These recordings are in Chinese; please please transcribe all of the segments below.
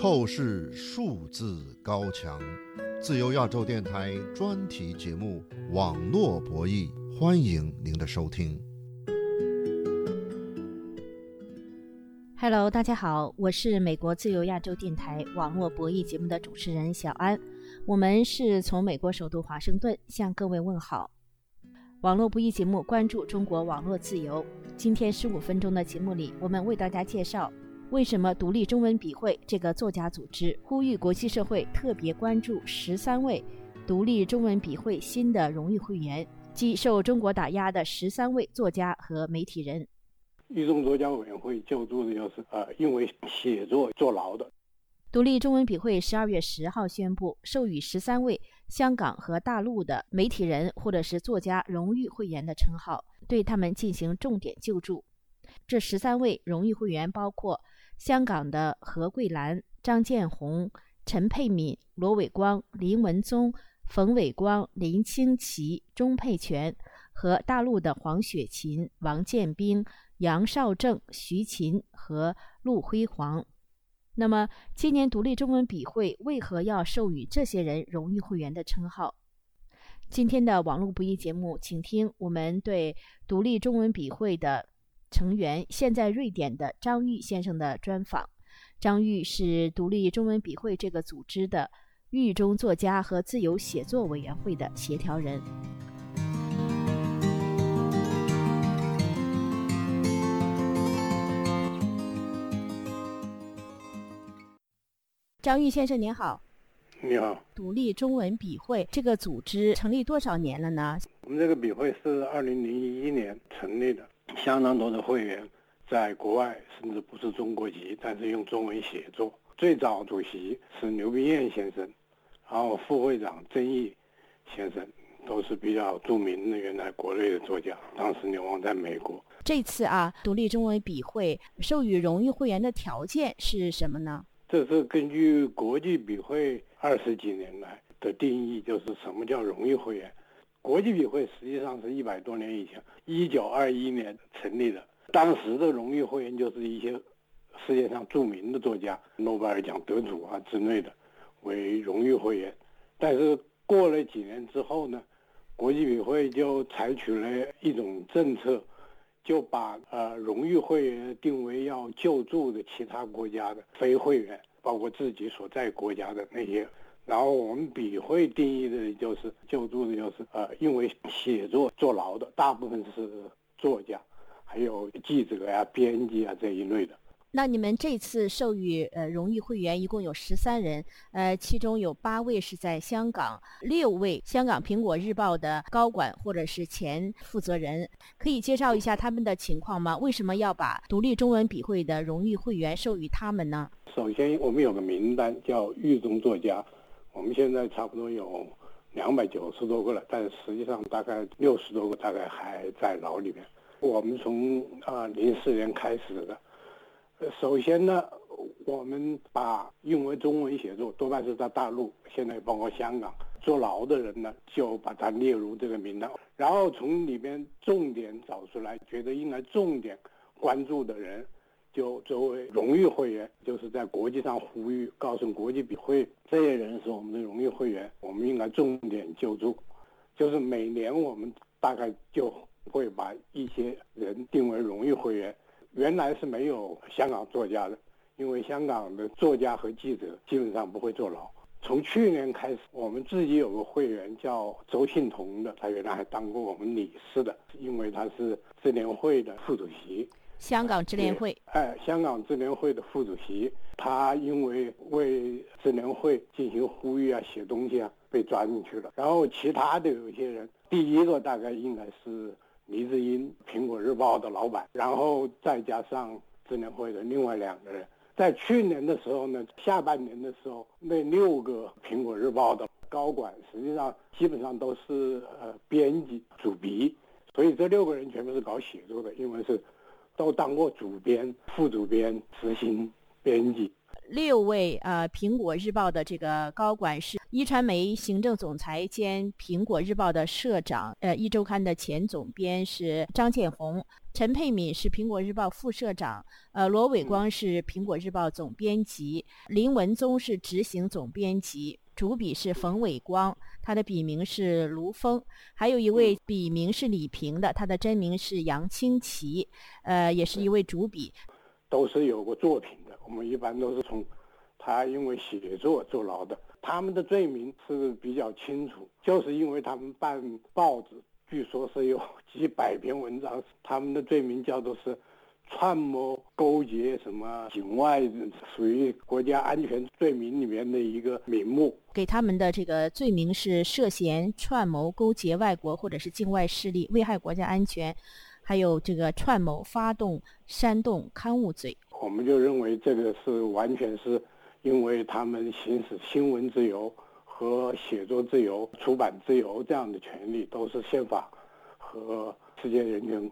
透视数字高墙，自由亚洲电台专题节目《网络博弈》，欢迎您的收听。Hello，大家好，我是美国自由亚洲电台网络博弈节目的主持人小安，我们是从美国首都华盛顿向各位问好。网络博弈节目关注中国网络自由。今天十五分钟的节目里，我们为大家介绍为什么独立中文笔会这个作家组织呼吁国际社会特别关注十三位独立中文笔会新的荣誉会员，即受中国打压的十三位作家和媒体人。一中作家委员会救助的就是呃，因为写作坐牢的。独立中文笔会十二月十号宣布，授予十三位香港和大陆的媒体人或者是作家荣誉会员的称号，对他们进行重点救助。这十三位荣誉会员包括香港的何桂兰、张建宏、陈佩敏、罗伟光、林文宗、冯伟光、林清奇、钟佩全和大陆的黄雪琴、王建斌、杨少正、徐琴和陆辉煌。那么，今年独立中文笔会为何要授予这些人荣誉会员的称号？今天的网络不易节目，请听我们对独立中文笔会的成员现在瑞典的张玉先生的专访。张玉是独立中文笔会这个组织的狱中作家和自由写作委员会的协调人。张玉先生您好，你好，独立中文笔会这个组织成立多少年了呢？我们这个笔会是二零零一年成立的，相当多的会员在国外，甚至不是中国籍，但是用中文写作。最早主席是刘冰燕先生，然后副会长曾毅先生都是比较著名的原来国内的作家，当时流亡在美国。这次啊，独立中文笔会授予荣誉会员的条件是什么呢？这是根据国际笔会二十几年来的定义，就是什么叫荣誉会员。国际笔会实际上是一百多年以前，一九二一年成立的。当时的荣誉会员就是一些世界上著名的作家、诺贝尔奖得主啊之类的为荣誉会员。但是过了几年之后呢，国际笔会就采取了一种政策，就把呃荣誉会员定为要救助的其他国家的非会员，包括自己所在国家的那些。然后我们笔会定义的就是救助的，就是呃因为写作坐牢的，大部分是作家，还有记者呀、编辑啊这一类的。那你们这次授予呃荣誉会员一共有十三人，呃，其中有八位是在香港，六位香港《苹果日报》的高管或者是前负责人，可以介绍一下他们的情况吗？为什么要把独立中文笔会的荣誉会员授予他们呢？首先，我们有个名单叫狱中作家，我们现在差不多有两百九十多个了，但实际上大概六十多个大概还在牢里面。我们从啊零四年开始的。首先呢，我们把因为中文写作多半是在大陆，现在包括香港坐牢的人呢，就把它列入这个名单，然后从里边重点找出来，觉得应该重点关注的人，就作为荣誉会员，就是在国际上呼吁，告诉国际笔会这些人是我们的荣誉会员，我们应该重点救助，就是每年我们大概就会把一些人定为荣誉会员。原来是没有香港作家的，因为香港的作家和记者基本上不会坐牢。从去年开始，我们自己有个会员叫周庆彤的，他原来还当过我们理事的，因为他是智联会的副主席。香港智联会，哎，香港智联会的副主席，他因为为智联会进行呼吁啊、写东西啊，被抓进去了。然后其他的有些人，第一个大概应该是。黎智英，《苹果日报》的老板，然后再加上智联会的另外两个人，在去年的时候呢，下半年的时候，那六个《苹果日报》的高管，实际上基本上都是呃编辑、主笔，所以这六个人全部是搞写作的，因为是都当过主编、副主编、执行编辑。六位呃《苹果日报》的这个高管是一传媒行政总裁兼苹果日报的社长，呃，一周刊的前总编是张建红，陈佩敏是苹果日报副社长，呃，罗伟光是苹果日报总编辑，林文宗是执行总编辑。主笔是冯伟光，他的笔名是卢峰，还有一位笔名是李平的，他的真名是杨清奇，呃，也是一位主笔，都是有过作品的。我们一般都是从他因为写作坐牢的，他们的罪名是比较清楚，就是因为他们办报纸，据说是有几百篇文章，他们的罪名叫做是。串谋勾结什么境外，属于国家安全罪名里面的一个名目。给他们的这个罪名是涉嫌串谋勾结外国或者是境外势力，危害国家安全，还有这个串谋发动煽动刊物罪。我们就认为这个是完全是因为他们行使新闻自由和写作自由、出版自由这样的权利，都是宪法和世界人权。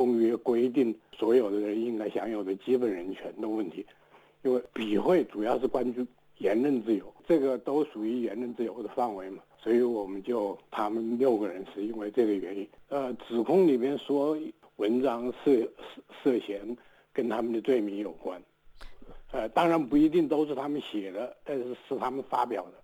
公约规定所有的人应该享有的基本人权的问题，因为笔会主要是关注言论自由，这个都属于言论自由的范围嘛，所以我们就他们六个人是因为这个原因，呃，指控里面说文章涉涉涉嫌跟他们的罪名有关，呃，当然不一定都是他们写的，但是是他们发表的。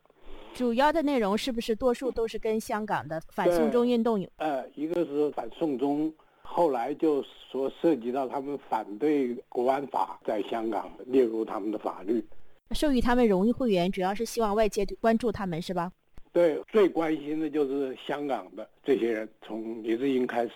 主要的内容是不是多数都是跟香港的反送中运动有？呃，一个是反送中。后来就说涉及到他们反对国安法在香港列入他们的法律，授予他们荣誉会员，主要是希望外界关注他们，是吧？对，最关心的就是香港的这些人，从李志英开始。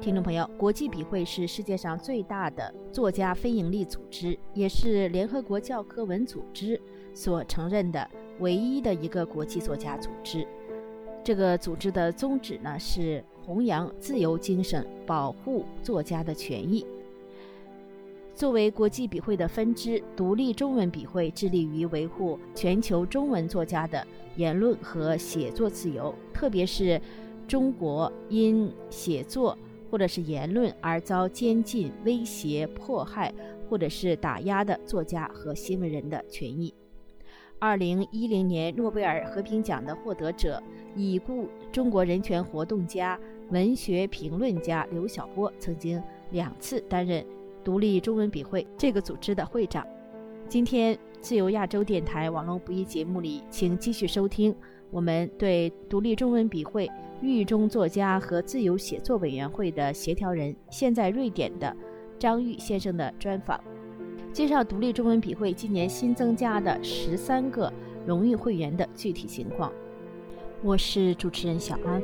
听众朋友，国际笔会是世界上最大的作家非营利组织，也是联合国教科文组织所承认的唯一的一个国际作家组织。这个组织的宗旨呢是弘扬自由精神，保护作家的权益。作为国际笔会的分支，独立中文笔会致力于维护全球中文作家的言论和写作自由，特别是中国因写作或者是言论而遭监禁、威胁、迫害或者是打压的作家和新闻人的权益。二零一零年诺贝尔和平奖的获得者。已故中国人权活动家、文学评论家刘晓波曾经两次担任独立中文笔会这个组织的会长。今天自由亚洲电台网络不易节目里，请继续收听我们对独立中文笔会狱中作家和自由写作委员会的协调人、现在瑞典的张玉先生的专访，介绍独立中文笔会今年新增加的十三个荣誉会员的具体情况。我是主持人小安。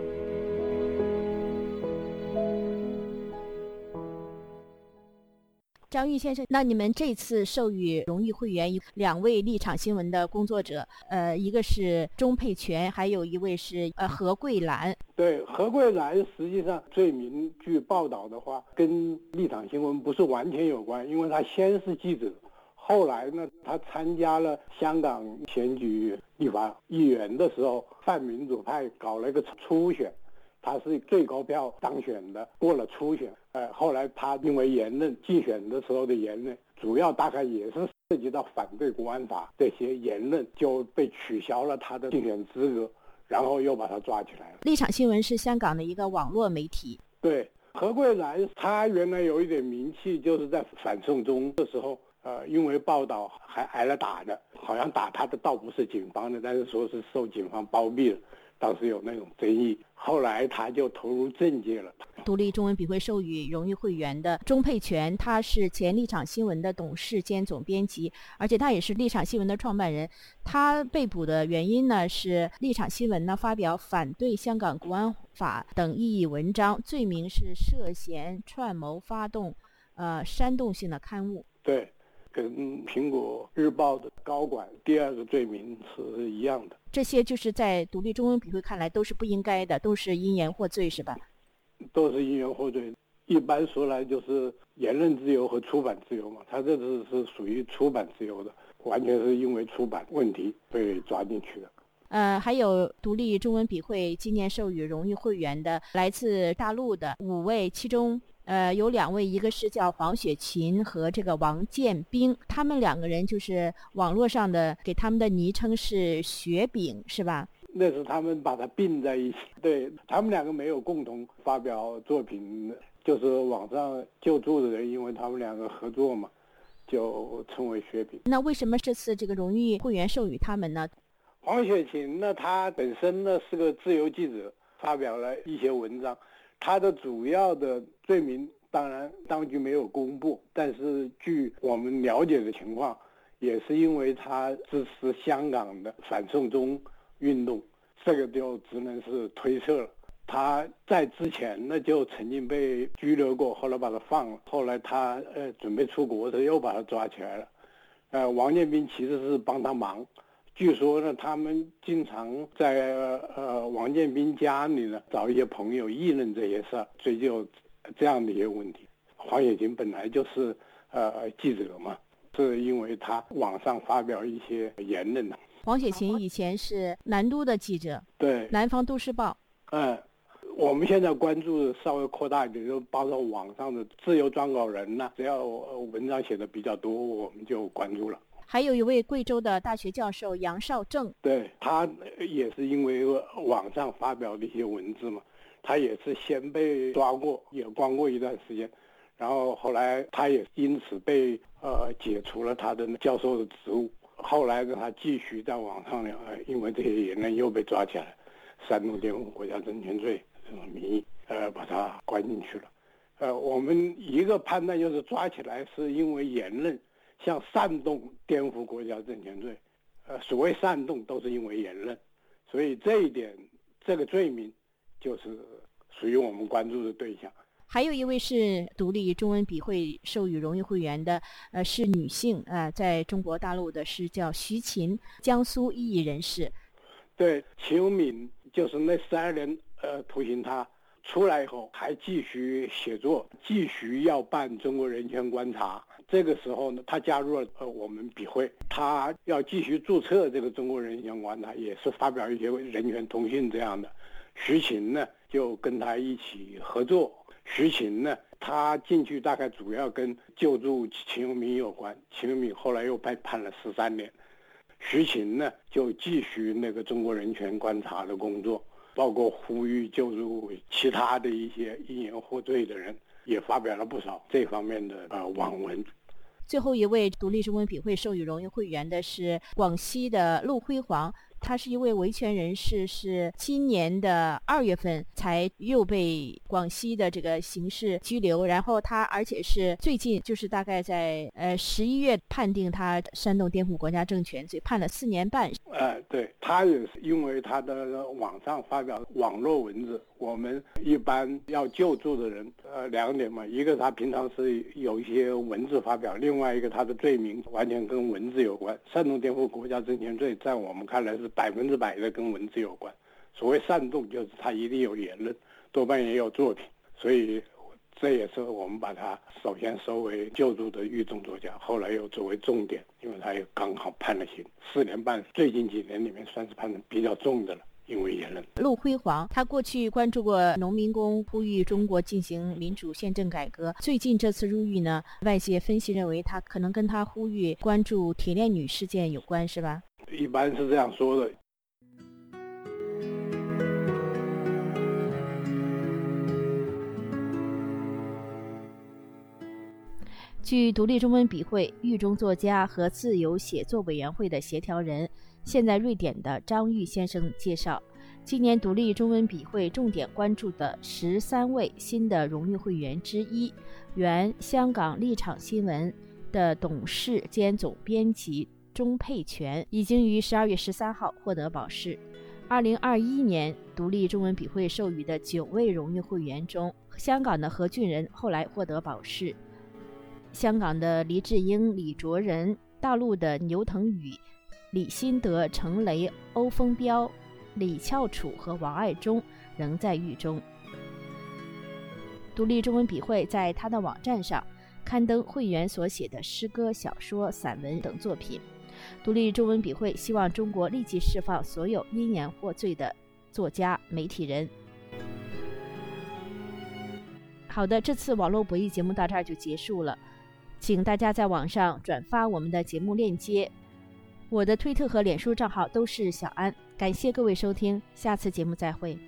张玉先生，那你们这次授予荣誉会员有两位立场新闻的工作者，呃，一个是钟佩全，还有一位是呃何桂兰。对，何桂兰实际上罪名据报道的话，跟立场新闻不是完全有关，因为他先是记者。后来呢，他参加了香港选举立法议员的时候，泛民主派搞了一个初选，他是最高票当选的，过了初选。呃，后来他因为言论竞选的时候的言论，主要大概也是涉及到反对国安法这些言论，就被取消了他的竞选资格，然后又把他抓起来了。立场新闻是香港的一个网络媒体。对，何桂兰，她原来有一点名气，就是在反送中的时候。呃，因为报道还挨了打的，好像打她的倒不是警方的，但是说是受警方包庇了，当时有那种争议。后来他就投入政界了。独立中文笔会授予荣誉会员的钟佩全，他是前立场新闻的董事兼总编辑，而且他也是立场新闻的创办人。他被捕的原因呢，是立场新闻呢发表反对香港国安法等异议文章，罪名是涉嫌串谋发动，呃，煽动性的刊物。对。跟苹果日报的高管第二个罪名是一样的，这些就是在独立中文笔会看来都是不应该的，都是因言获罪，是吧？都是因言获罪。一般说来就是言论自由和出版自由嘛，他这次是属于出版自由的，完全是因为出版问题被抓进去的。呃，还有独立中文笔会今年授予荣誉会员的来自大陆的五位，其中。呃，有两位，一个是叫黄雪琴和这个王建兵，他们两个人就是网络上的给他们的昵称是雪饼，是吧？那是他们把它并在一起，对他们两个没有共同发表作品，就是网上救助的人，因为他们两个合作嘛，就称为雪饼。那为什么这次这个荣誉会员授予他们呢？黄雪琴呢，她本身呢是个自由记者，发表了一些文章。她的主要的罪名，当然当局没有公布，但是据我们了解的情况，也是因为他支持香港的反送中运动，这个就只能是推测了。他在之前呢就曾经被拘留过，后来把他放了，后来他呃准备出国的时候又把他抓起来了。呃，王建斌其实是帮他忙。据说呢，他们经常在呃王建斌家里呢找一些朋友议论这些事儿，追究这样的一些问题。黄雪琴本来就是呃记者嘛，是因为他网上发表一些言论的。黄雪琴以前是南都的记者，对，南方都市报。嗯，我们现在关注稍微扩大一点，就包括网上的自由撰稿人呢，只要文章写的比较多，我们就关注了。还有一位贵州的大学教授杨绍正，对他也是因为网上发表的一些文字嘛，他也是先被抓过，也关过一段时间，然后后来他也因此被呃解除了他的教授的职务，后来呢他继续在网上呢，因为这些言论又被抓起来，煽动颠覆国家政权罪这种名义，呃把他关进去了，呃我们一个判断就是抓起来是因为言论。像煽动颠覆国家政权罪，呃，所谓煽动都是因为言论，所以这一点这个罪名就是属于我们关注的对象。还有一位是独立中文笔会授予荣誉会员的，呃，是女性呃，在中国大陆的是叫徐琴，江苏异议人士。对，秦永敏就是那十二年呃徒刑，他出来以后还继续写作，继续要办中国人权观察。这个时候呢，他加入了呃我们笔会，他要继续注册这个中国人权观察，也是发表一些人权通讯这样的。徐勤呢就跟他一起合作。徐勤呢，他进去大概主要跟救助秦永敏有关。秦永敏后来又被判了十三年。徐勤呢就继续那个中国人权观察的工作，包括呼吁救助其他的一些因言获罪的人。也发表了不少这方面的呃网文。最后一位独立中文笔会授予荣誉会员的是广西的陆辉煌。他是一位维权人士，是今年的二月份才又被广西的这个刑事拘留，然后他而且是最近就是大概在呃十一月判定他煽动颠覆国家政权罪，判了四年半。呃，对他也是因为他的网上发表网络文字，我们一般要救助的人，呃，两点嘛，一个他平常是有一些文字发表，另外一个他的罪名完全跟文字有关，煽动颠覆国家政权罪，在我们看来是百分之百的跟文字有关，所谓煽动就是他一定有言论，多半也有作品，所以这也是我们把他首先收为救助的狱中作家，后来又作为重点，因为他也刚好判了刑，四年半，最近几年里面算是判的比较重的了，因为言论。陆辉煌，他过去关注过农民工呼吁中国进行民主宪政改革，最近这次入狱呢，外界分析认为他可能跟他呼吁关注铁链女事件有关，是吧？一般是这样说的。据独立中文笔会狱中作家和自由写作委员会的协调人、现在瑞典的张玉先生介绍，今年独立中文笔会重点关注的十三位新的荣誉会员之一，原香港立场新闻的董事兼总编辑。钟佩全已经于十二月十三号获得保释。二零二一年独立中文笔会授予的九位荣誉会员中，香港的何俊仁后来获得保释，香港的黎智英、李卓人、大陆的牛腾宇、李新德、程雷、欧风彪、李翘楚和王爱忠仍在狱中。独立中文笔会在他的网站上刊登会员所写的诗歌、小说、散文等作品。独立中文笔会希望中国立即释放所有因言获罪的作家、媒体人。好的，这次网络博弈节目到这儿就结束了，请大家在网上转发我们的节目链接。我的推特和脸书账号都是小安，感谢各位收听，下次节目再会。